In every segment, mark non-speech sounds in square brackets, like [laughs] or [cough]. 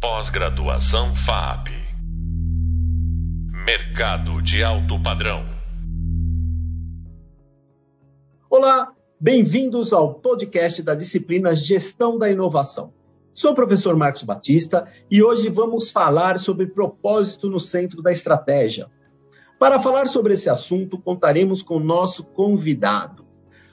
Pós-graduação FAP. Mercado de alto padrão. Olá, bem-vindos ao podcast da disciplina Gestão da Inovação. Sou o professor Marcos Batista e hoje vamos falar sobre propósito no centro da estratégia. Para falar sobre esse assunto, contaremos com nosso convidado.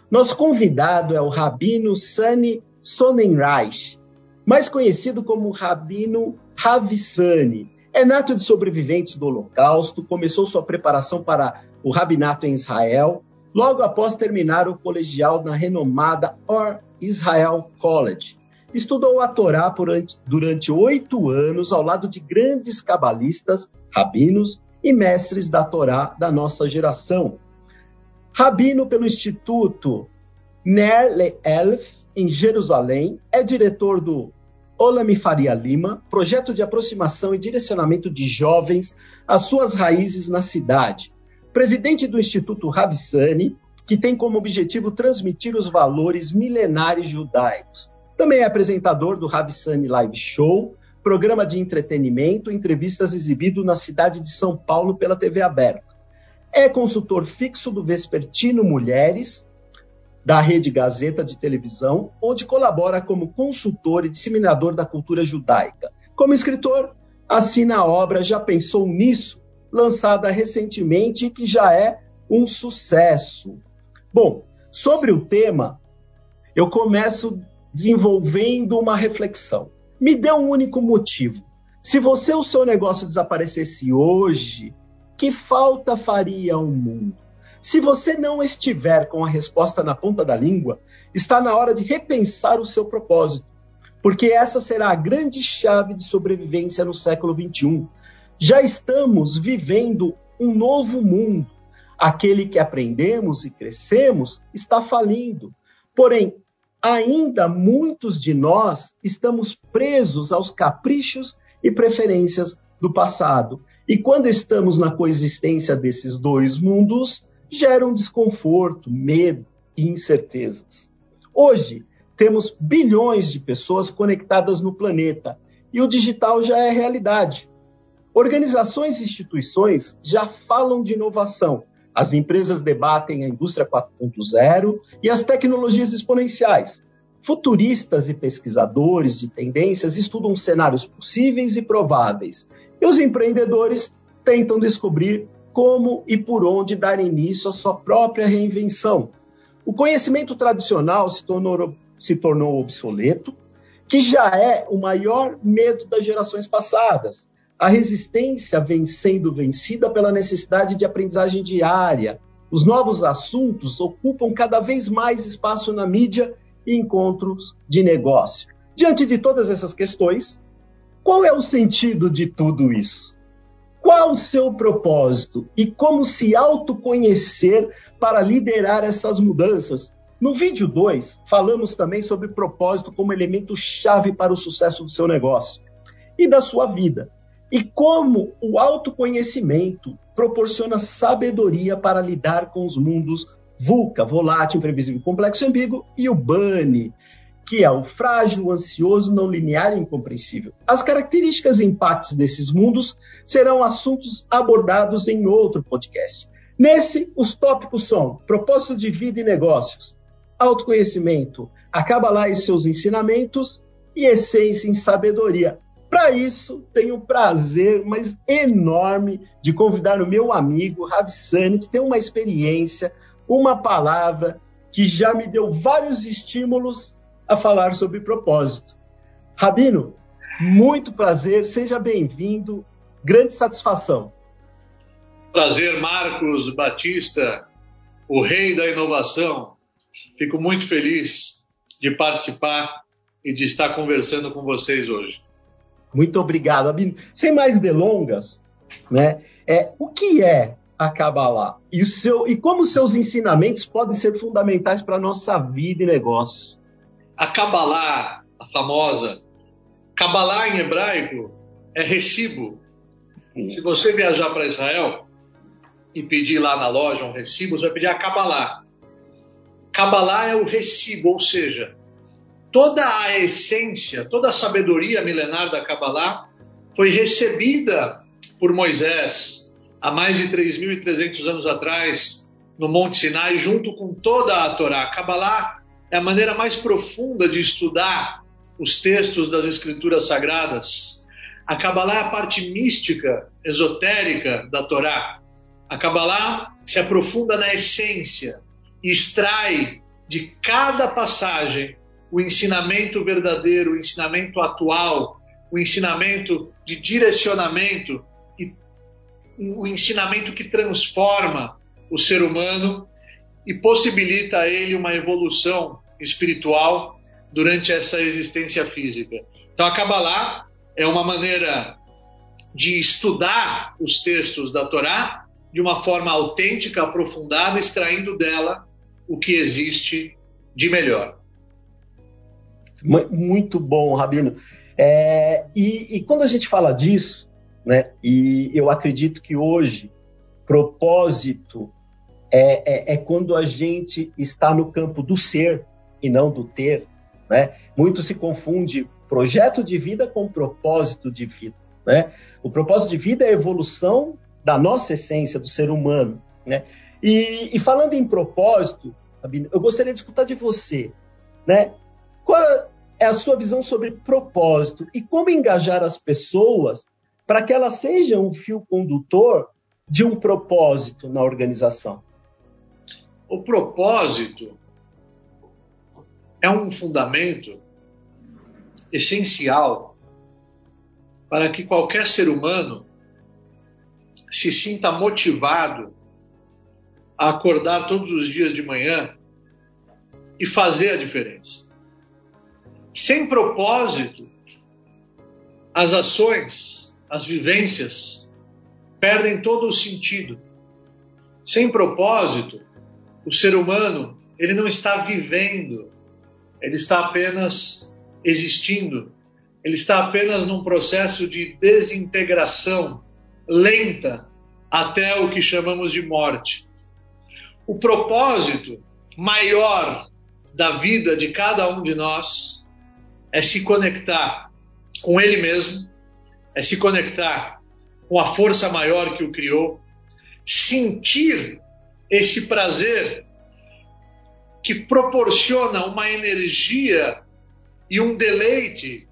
Nosso convidado é o Rabino Sani Sonnenreich, mais conhecido como Rabino Ravissani. É nato de sobreviventes do Holocausto, começou sua preparação para o rabinato em Israel, logo após terminar o colegial na renomada Or Israel College. Estudou a Torá durante oito anos ao lado de grandes cabalistas, rabinos e mestres da Torá da nossa geração. Rabino pelo Instituto Ner Le'elf, em Jerusalém, é diretor do Olami Faria Lima, projeto de aproximação e direcionamento de jovens às suas raízes na cidade. Presidente do Instituto Rabissani, que tem como objetivo transmitir os valores milenares judaicos. Também é apresentador do Rabissani Live Show, programa de entretenimento, entrevistas exibido na cidade de São Paulo pela TV aberta. É consultor fixo do Vespertino Mulheres, da Rede Gazeta de Televisão, onde colabora como consultor e disseminador da cultura judaica. Como escritor, assina a obra Já Pensou Nisso, lançada recentemente e que já é um sucesso. Bom, sobre o tema, eu começo desenvolvendo uma reflexão. Me dê um único motivo. Se você o seu negócio desaparecesse hoje, que falta faria ao mundo? Se você não estiver com a resposta na ponta da língua, está na hora de repensar o seu propósito, porque essa será a grande chave de sobrevivência no século XXI. Já estamos vivendo um novo mundo. Aquele que aprendemos e crescemos está falindo. Porém, ainda muitos de nós estamos presos aos caprichos e preferências do passado e quando estamos na coexistência desses dois mundos, geram desconforto, medo e incertezas. Hoje, temos bilhões de pessoas conectadas no planeta e o digital já é realidade. Organizações e instituições já falam de inovação. As empresas debatem a indústria 4.0 e as tecnologias exponenciais. Futuristas e pesquisadores de tendências estudam cenários possíveis e prováveis e os empreendedores tentam descobrir como e por onde dar início à sua própria reinvenção. O conhecimento tradicional se tornou, se tornou obsoleto, que já é o maior medo das gerações passadas. A resistência vem sendo vencida pela necessidade de aprendizagem diária. Os novos assuntos ocupam cada vez mais espaço na mídia e encontros de negócio. Diante de todas essas questões, qual é o sentido de tudo isso? Qual o seu propósito e como se autoconhecer para liderar essas mudanças? No vídeo 2, falamos também sobre propósito como elemento chave para o sucesso do seu negócio e da sua vida, e como o autoconhecimento proporciona sabedoria para lidar com os mundos VUCA, volátil, imprevisível, complexo e ambíguo, e o BANI, que é o frágil, ansioso, não linear e incompreensível. As características e impactos desses mundos serão assuntos abordados em outro podcast. Nesse, os tópicos são propósito de vida e negócios, autoconhecimento, acaba lá e seus ensinamentos e essência em sabedoria. Para isso, tenho o prazer, mas enorme, de convidar o meu amigo Ravissani, que tem uma experiência, uma palavra que já me deu vários estímulos a falar sobre propósito. Rabino, muito prazer, seja bem-vindo, grande satisfação. Prazer, Marcos Batista, o rei da inovação. Fico muito feliz de participar e de estar conversando com vocês hoje. Muito obrigado, Rabino. Sem mais delongas, né? É, o que é a Kabbalah? E, o seu, e como seus ensinamentos podem ser fundamentais para a nossa vida e negócios? A Kabbalah, a famosa, Kabbalah em hebraico é recibo. Se você viajar para Israel e pedir lá na loja um recibo, você vai pedir a Kabbalah. Kabbalah é o recibo, ou seja, toda a essência, toda a sabedoria milenar da Kabbalah foi recebida por Moisés há mais de 3.300 anos atrás no Monte Sinai, junto com toda a Torá. Kabbalah é a maneira mais profunda de estudar os textos das Escrituras Sagradas. A Kabbalah é a parte mística, esotérica da Torá. A Kabbalah se aprofunda na essência e extrai de cada passagem o ensinamento verdadeiro, o ensinamento atual, o ensinamento de direcionamento e o ensinamento que transforma o ser humano e possibilita a ele uma evolução espiritual durante essa existência física. Então, a Kabbalah é uma maneira de estudar os textos da Torá de uma forma autêntica, aprofundada, extraindo dela o que existe de melhor. Muito bom, Rabino. É, e, e, quando a gente fala disso, né, e eu acredito que hoje propósito é, é, é, quando a gente está no campo do ser e não do ter. Né? Muito se confunde projeto de vida com propósito de vida. Né? O propósito de vida é a evolução da nossa essência, do ser humano. Né? E, e falando em propósito, eu gostaria de escutar de você. Né? Qual é a sua visão sobre propósito e como engajar as pessoas para que elas sejam um fio condutor de um propósito na organização? O propósito é um fundamento essencial para que qualquer ser humano se sinta motivado a acordar todos os dias de manhã e fazer a diferença. Sem propósito, as ações, as vivências perdem todo o sentido. Sem propósito, o ser humano ele não está vivendo, ele está apenas existindo, ele está apenas num processo de desintegração lenta até o que chamamos de morte. O propósito maior da vida de cada um de nós é se conectar com Ele mesmo, é se conectar com a força maior que o criou, sentir esse prazer que proporciona uma energia e um deleite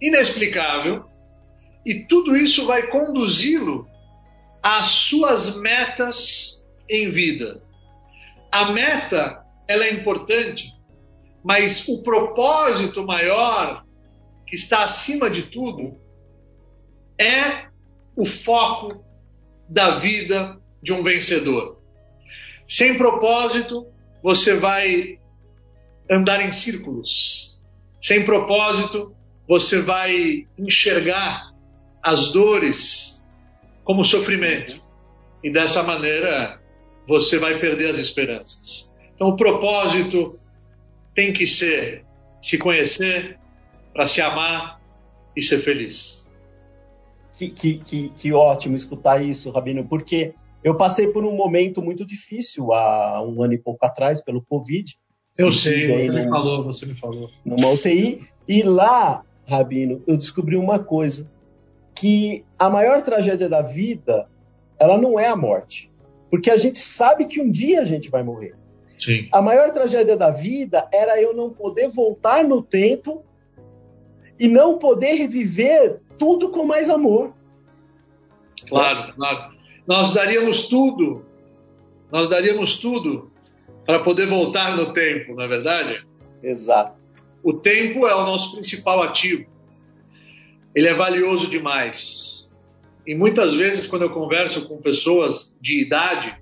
inexplicável, e tudo isso vai conduzi-lo às suas metas em vida. A meta, ela é importante, mas o propósito maior que está acima de tudo é o foco da vida de um vencedor. Sem propósito, você vai andar em círculos. Sem propósito, você vai enxergar as dores como sofrimento. E dessa maneira, você vai perder as esperanças. Então, o propósito tem que ser se conhecer para se amar e ser feliz. Que, que, que, que ótimo escutar isso, Rabino, porque eu passei por um momento muito difícil há um ano e pouco atrás, pelo Covid. Eu sei, você me falou, você me falou. Numa UTI. E lá, Rabino, eu descobri uma coisa: que a maior tragédia da vida, ela não é a morte. Porque a gente sabe que um dia a gente vai morrer. Sim. A maior tragédia da vida era eu não poder voltar no tempo e não poder reviver tudo com mais amor. Claro, claro nós daríamos tudo, nós daríamos tudo para poder voltar no tempo, não é verdade? Exato. O tempo é o nosso principal ativo. Ele é valioso demais. E muitas vezes, quando eu converso com pessoas de idade,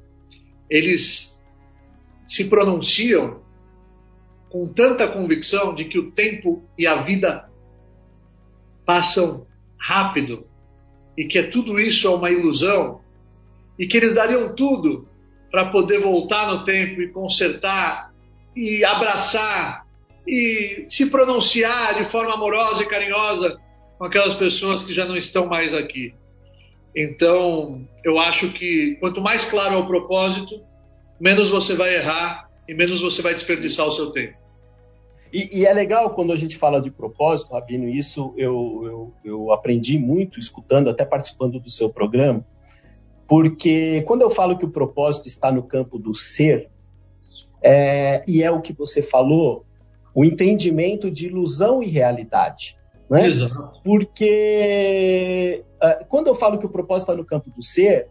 eles se pronunciam com tanta convicção de que o tempo e a vida passam rápido e que tudo isso é uma ilusão e que eles dariam tudo para poder voltar no tempo e consertar e abraçar e se pronunciar de forma amorosa e carinhosa com aquelas pessoas que já não estão mais aqui. Então, eu acho que quanto mais claro é o propósito, menos você vai errar e menos você vai desperdiçar o seu tempo. E, e, é legal quando a gente fala de propósito, Rabino, isso eu, eu, eu aprendi muito escutando, até participando do seu programa, porque quando eu falo que o propósito está no campo do ser, é, e é o que você falou, o entendimento de ilusão e realidade. Né? Exato. Porque uh, quando eu falo que o propósito está no campo do ser,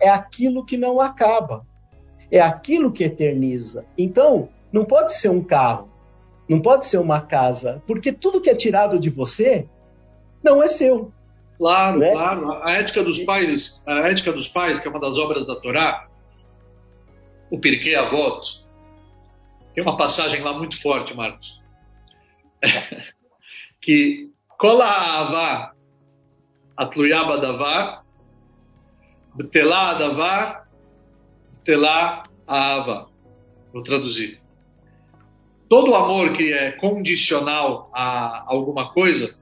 é aquilo que não acaba, é aquilo que eterniza. Então, não pode ser um carro, não pode ser uma casa, porque tudo que é tirado de você não é seu. Claro, né? claro. A ética dos pais, a ética dos pais, que é uma das obras da Torá, o Pirkei Avot, tem uma passagem lá muito forte, Marcos, [laughs] que Kola Ava Atluyaba Davar, Btelá Davar, Btelá Ava. Vou traduzir. Todo amor que é condicional a alguma coisa,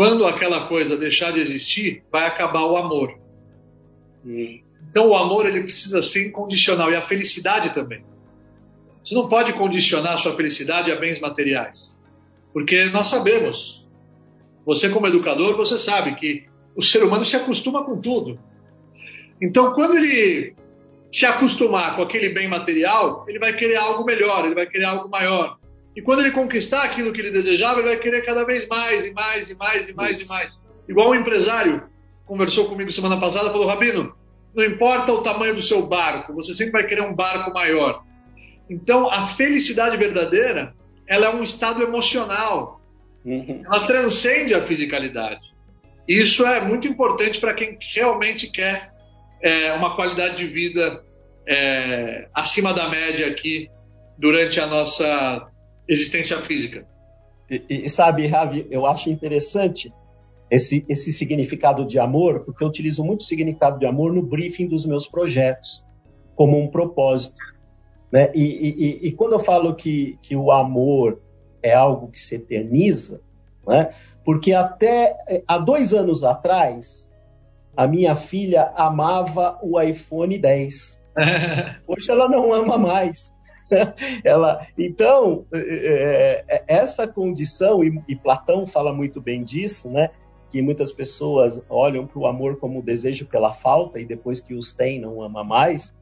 quando aquela coisa deixar de existir, vai acabar o amor. Então o amor ele precisa ser incondicional e a felicidade também. Você não pode condicionar a sua felicidade a bens materiais. Porque nós sabemos, você como educador, você sabe que o ser humano se acostuma com tudo. Então, quando ele se acostumar com aquele bem material, ele vai querer algo melhor, ele vai querer algo maior. E quando ele conquistar aquilo que ele desejava, ele vai querer cada vez mais e mais e mais e mais Isso. e mais. Igual um empresário conversou comigo semana passada, falou: Rabino, não importa o tamanho do seu barco, você sempre vai querer um barco maior. Então, a felicidade verdadeira, ela é um estado emocional. Uhum. Ela transcende a fisicalidade. Isso é muito importante para quem realmente quer é, uma qualidade de vida é, acima da média aqui durante a nossa existência física. E, e, sabe, Ravi, eu acho interessante esse, esse significado de amor, porque eu utilizo muito o significado de amor no briefing dos meus projetos, como um propósito. Né? E, e, e, quando eu falo que, que o amor é algo que se eterniza, né? porque até eh, há dois anos atrás, a minha filha amava o iPhone 10. [laughs] Hoje ela não ama mais. [laughs] ela, então, é, essa condição, e, e, Platão fala muito bem disso, né? que muitas pessoas olham para o amor como desejo pela falta e depois que os tem não ama mais,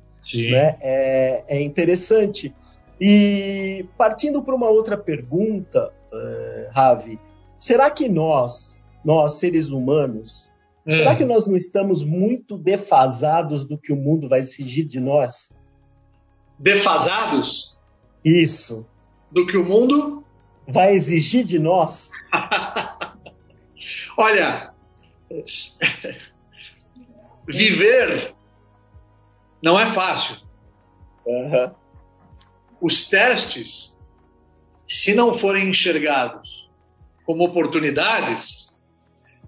né? É, é, interessante. E partindo para uma outra pergunta, uh, Ravi, será que nós, nós seres humanos, hum. será que nós não estamos muito defasados do que o mundo vai exigir de nós? Defasados? Isso. Do que o mundo vai exigir de nós? [laughs] Olha, viver não é fácil. Uhum. Os testes, se não forem enxergados como oportunidades,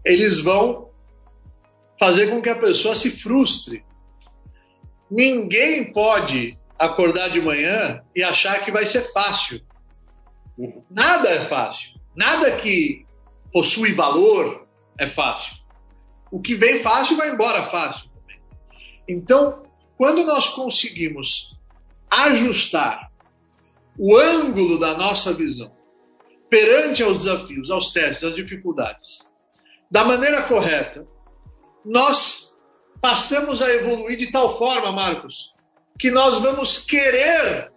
eles vão fazer com que a pessoa se frustre. Ninguém pode acordar de manhã e achar que vai ser fácil. Nada é fácil. Nada que possui valor é fácil. O que vem fácil vai embora fácil. Então, quando nós conseguimos ajustar o ângulo da nossa visão perante aos desafios, aos testes, às dificuldades, da maneira correta, nós passamos a evoluir de tal forma, Marcos, que nós vamos querer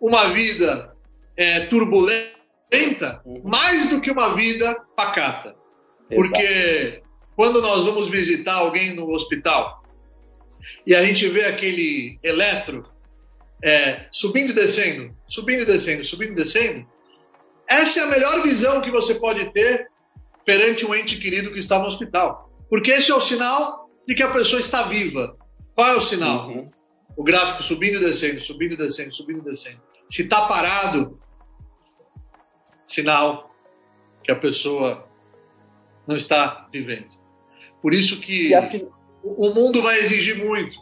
uma vida é, turbulenta mais do que uma vida pacata. Porque quando nós vamos visitar alguém no hospital, e a gente vê aquele eletro é, subindo e descendo, subindo e descendo, subindo e descendo, essa é a melhor visão que você pode ter perante um ente querido que está no hospital. Porque esse é o sinal de que a pessoa está viva. Qual é o sinal? Uhum. O gráfico subindo e descendo, subindo e descendo, subindo e descendo. Se está parado, sinal que a pessoa não está vivendo. Por isso que, que o mundo vai exigir muito,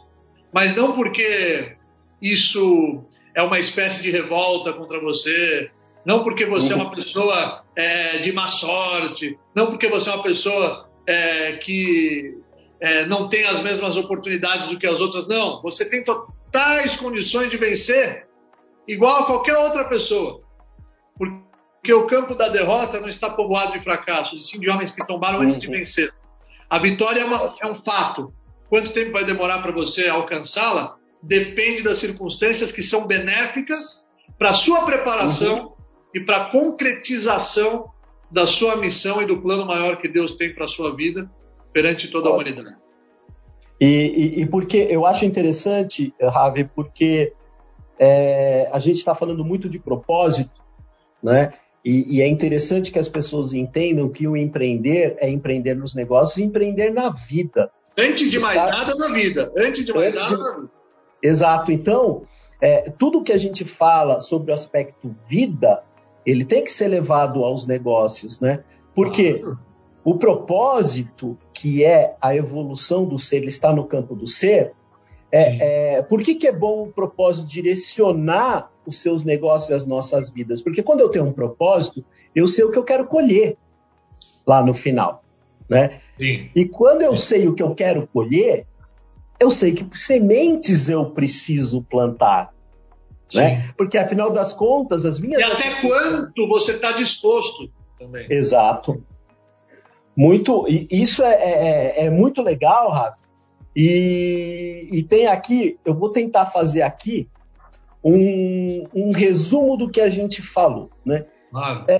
mas não porque isso é uma espécie de revolta contra você, não porque você é uma pessoa é, de má sorte, não porque você é uma pessoa é, que é, não tem as mesmas oportunidades do que as outras, não. Você tem totais condições de vencer, igual a qualquer outra pessoa. Porque o campo da derrota não está povoado de fracassos, e sim de homens que tombaram antes de uhum. vencer. A vitória é, uma, é um fato. Quanto tempo vai demorar para você alcançá-la? Depende das circunstâncias que são benéficas para a sua preparação uhum. e para a concretização da sua missão e do plano maior que Deus tem para a sua vida perante toda a humanidade. E, e, e, porque eu acho interessante, Ravi, porque é, a gente está falando muito de propósito, né? E, e, é interessante que as pessoas entendam que o empreender é empreender nos negócios e empreender na vida. Antes de mais nada na vida. Antes de mais Antes nada na vida. Exato. Então, é, tudo que a gente fala sobre o aspecto vida, ele tem que ser levado aos negócios, né? Porque o propósito, que é a evolução do ser, ele está no campo do ser. É, é, por que, que é bom o propósito direcionar os seus negócios e as nossas vidas? Porque quando eu tenho um propósito, eu sei o que eu quero colher lá no final. Né? Sim. E quando eu sei o que eu quero colher, eu sei que sementes eu preciso plantar. Né? Porque afinal das contas, as minhas. E até quanto você está disposto também. Exato. Muito, isso é, é, é, é muito legal, Rafa. E, e, tem aqui, eu vou tentar fazer aqui um, um resumo do que a gente falou, né? Claro. É,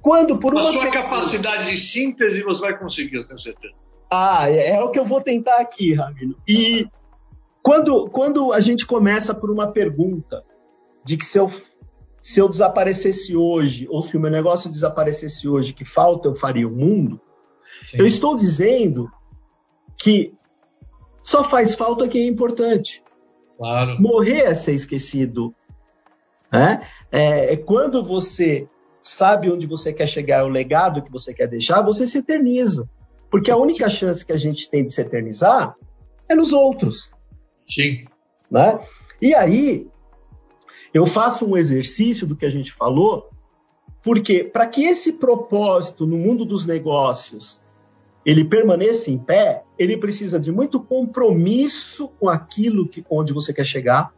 quando por uma a sua capacidade de síntese você vai conseguir, eu tenho certeza. Ah, é, é o que eu vou tentar aqui, Ramiro. E quando, quando a gente começa por uma pergunta de que se eu, se eu desaparecesse hoje, ou se o meu negócio desaparecesse hoje, que falta eu faria o mundo, Sim. eu estou dizendo que só faz falta quem é importante. Claro. Morrer é ser esquecido. Né? É, é quando você sabe onde você quer chegar, o legado que você quer deixar, você se eterniza. Porque a única chance que a gente tem de se eternizar é nos outros. Sim. Né? E aí, eu faço um exercício do que a gente falou, porque para que esse propósito no mundo dos negócios ele permaneça em pé, ele precisa de muito compromisso com aquilo que, onde você quer chegar.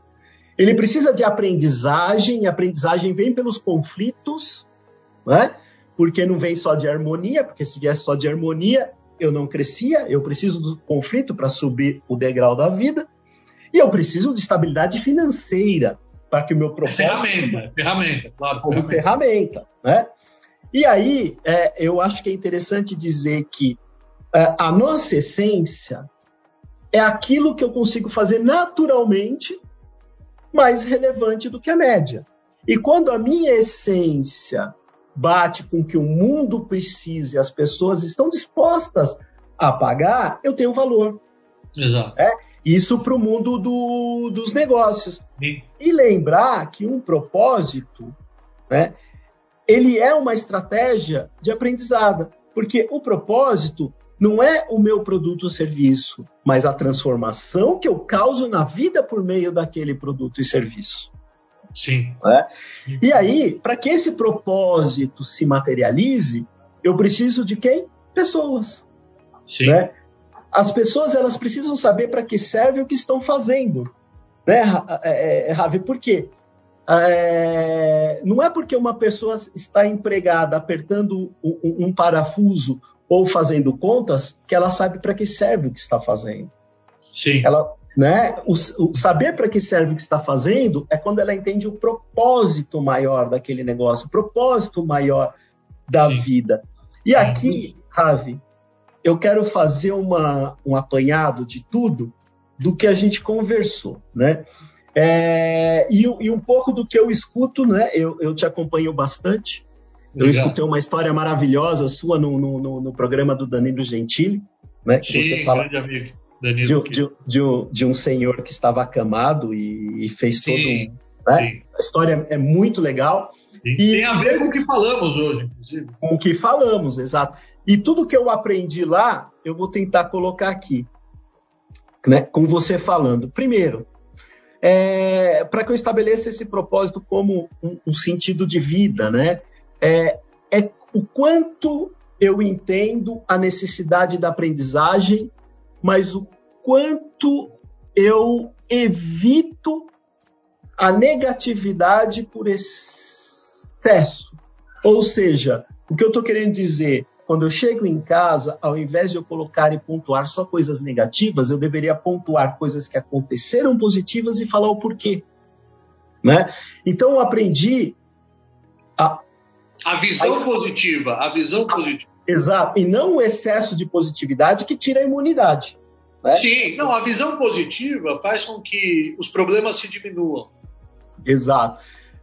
Ele precisa de aprendizagem, e aprendizagem vem pelos conflitos, né? porque não vem só de harmonia, porque se viesse só de harmonia, eu não crescia, eu preciso do conflito para subir o degrau da vida. E eu preciso de estabilidade financeira para que o meu propósito. Ferramenta, ferramenta, claro. Como ferramenta, ferramenta né? E aí, é, eu acho que é interessante dizer que é, a nossa essência é aquilo que eu consigo fazer naturalmente mais relevante do que a média. E quando a minha essência bate com o que o mundo precisa e as pessoas estão dispostas a pagar, eu tenho valor. Exato. É? Isso para o mundo do, dos negócios. Sim. E lembrar que um propósito, né, ele é uma estratégia de aprendizado, porque o propósito não é o meu produto ou serviço, mas a transformação que eu causo na vida por meio daquele produto e serviço. Sim. Né? E aí, para que esse propósito se materialize, eu preciso de quem? Pessoas. Sim. Né? As pessoas elas precisam saber para que serve o que estão fazendo, né, é, é, Ravi? Por quê? É, não é porque uma pessoa está empregada apertando um, um parafuso ou fazendo contas que ela sabe para que serve o que está fazendo. Sim. Ela, né, o, o saber para que serve o que está fazendo é quando ela entende o propósito maior daquele negócio, o propósito maior da Sim. vida. E aqui, Ravi, eu quero fazer uma, um apanhado de tudo do que a gente conversou, né? É, e, e, um pouco do que eu escuto, né? Eu, eu te acompanho bastante. Eu Legal. escutei uma história maravilhosa sua no, no, no, programa do Danilo Gentili, né? Sim, você fala grande amigo. Danilo de, de, de, um, de, um, senhor que estava acamado e, e fez Sim, todo um. Né? A história é muito legal. E, e tem a ver com o que falamos hoje, inclusive. Com o que falamos, exato. E tudo que eu aprendi lá, eu vou tentar colocar aqui, né, com você falando. Primeiro, é, para que eu estabeleça esse propósito como um, um sentido de vida, né, é, é o quanto eu entendo a necessidade da aprendizagem, mas o quanto eu evito a negatividade por excesso Ou seja, o que eu estou querendo dizer, quando eu chego em casa, ao invés de eu colocar e pontuar só coisas negativas, eu deveria pontuar coisas que aconteceram positivas e falar o porquê. Né? Então eu aprendi a. A visão a, positiva, a visão a, positiva. Exato, e não o excesso de positividade que tira a imunidade. Né? Sim, não, a visão positiva faz com que os problemas se diminuam. Exato.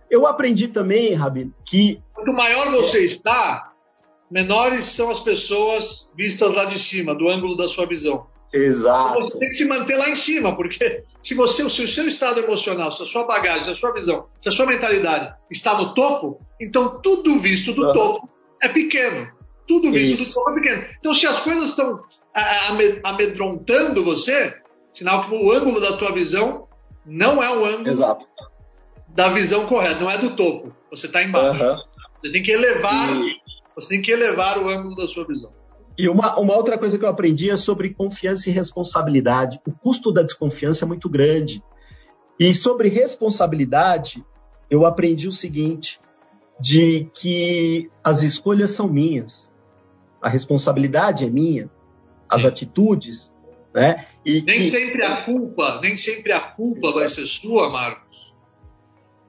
Eu aprendi também, Rabino, que. Quanto maior você está, menores são as pessoas vistas lá de cima, do ângulo da sua visão. Exato. Então você tem que se manter lá em cima, porque [laughs] se você, se o seu estado emocional, se a sua bagagem, se a sua visão, se a sua mentalidade está no topo, então tudo visto do uhum. topo é pequeno. Tudo visto Isso. do topo é pequeno. Então, se as coisas estão amedrontando você, sinal que o ângulo da tua visão não é o ângulo Exato. da visão correta, não é do topo. Você está embaixo. Uhum. Você tem que elevar, e... você tem que elevar o ângulo da sua visão. E uma, uma outra coisa que eu aprendi é sobre confiança e responsabilidade. O custo da desconfiança é muito grande. E sobre responsabilidade, eu aprendi o seguinte: de que as escolhas são minhas, a responsabilidade é minha, as atitudes, né? E nem que... sempre a culpa, nem sempre a culpa vai ser sua, Marcos.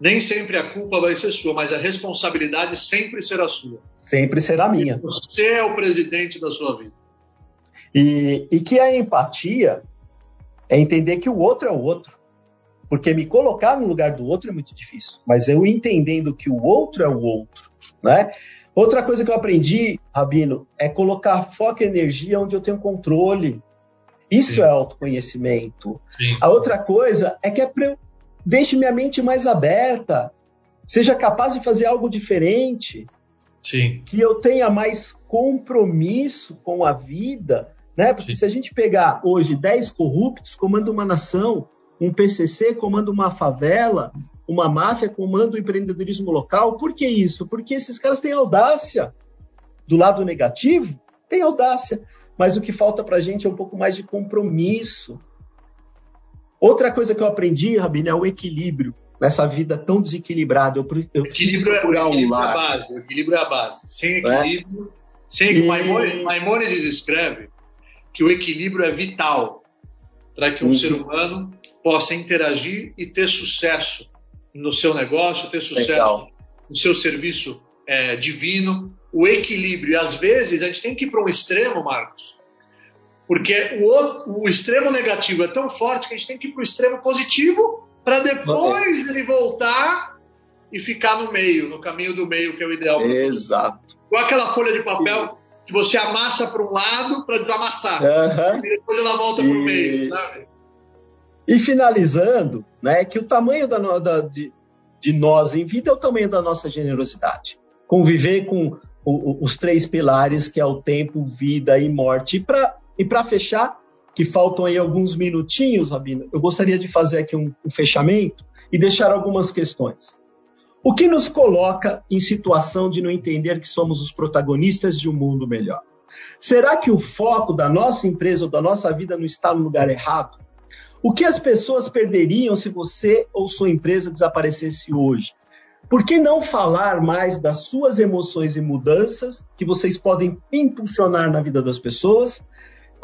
Nem sempre a culpa vai ser sua, mas a responsabilidade sempre será sua sempre será minha. Você é o presidente da sua vida. E, e que a empatia é entender que o outro é o outro. Porque me colocar no lugar do outro é muito difícil. Mas eu entendendo que o outro é o outro, né? Outra coisa que eu aprendi, Rabino, é colocar foco e energia onde eu tenho controle. Isso Sim. é autoconhecimento. Sim. A outra coisa é que é. Deixe minha mente mais aberta. Seja capaz de fazer algo diferente. Sim. que eu tenha mais compromisso com a vida, né? Porque Sim. se a gente pegar hoje 10 corruptos comanda uma nação, um PCC comanda uma favela, uma máfia comanda o empreendedorismo local, por que isso? Porque esses caras têm audácia. Do lado negativo, tem audácia, mas o que falta para a gente é um pouco mais de compromisso. Outra coisa que eu aprendi, Rabino, é o equilíbrio nessa vida tão desequilibrada. Eu, eu preciso é- procurar um lar. É a base, o equilíbrio é a base. Sem é? equilíbrio, é? sem e... Maimonides, Maimonides escreve que o equilíbrio é vital para que um uhum. ser humano possa interagir e ter sucesso no seu negócio, ter sucesso Legal. no seu serviço é, divino. O equilíbrio. E às vezes a gente tem que ir para um extremo, Marcos, porque o, outro, o extremo negativo é tão forte que a gente tem que ir para o extremo positivo para depois ele voltar e ficar no meio, no caminho do meio, que é o ideal. Exato. Com aquela folha de papel que você amassa para um lado para desamassar. Uhum. E depois ela volta e... para o meio, sabe? E finalizando, né, que o tamanho da, da, de, de, nós em vida é o tamanho da nossa generosidade. Conviver com o, o, os três pilares, que é o tempo, vida e morte. E para fechar, que faltam aí alguns minutinhos, Rabino, eu gostaria de fazer aqui um, um fechamento e deixar algumas questões. O que nos coloca em situação de não entender que somos os protagonistas de um mundo melhor? Será que o foco da nossa empresa ou da nossa vida não está no lugar errado? O que as pessoas perderiam se você ou sua empresa desaparecesse hoje? Por que não falar mais das suas emoções e mudanças que vocês podem impulsionar na vida das pessoas,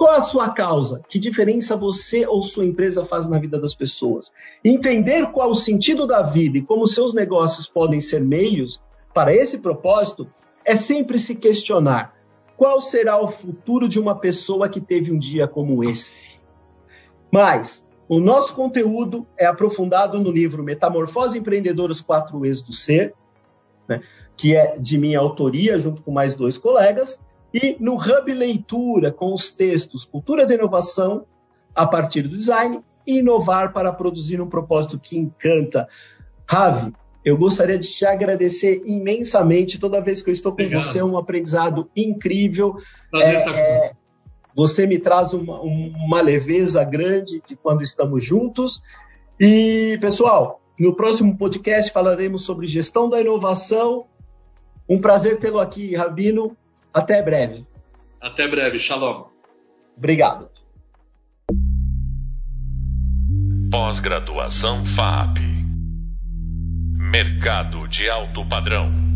qual a sua causa? Que diferença você ou sua empresa faz na vida das pessoas? Entender qual o sentido da vida e como seus negócios podem ser meios para esse propósito é sempre se questionar qual será o futuro de uma pessoa que teve um dia como esse. Mas o nosso conteúdo é aprofundado no livro Metamorfose Empreendedora os Quatro E's do Ser, né, que é de minha autoria, junto com mais dois colegas, e no Hub Leitura, com os textos Cultura da Inovação, a partir do design, e inovar para produzir um propósito que encanta. Ravi, eu gostaria de te agradecer imensamente. Toda vez que eu estou com Obrigado. você, é um aprendizado incrível. Prazer é, estar com é, você me traz uma, uma leveza grande de quando estamos juntos. E, pessoal, no próximo podcast falaremos sobre gestão da inovação. Um prazer tê-lo aqui, Rabino. Até breve. Até breve. Shalom. Obrigado. Pós-graduação FAP. Mercado de alto padrão.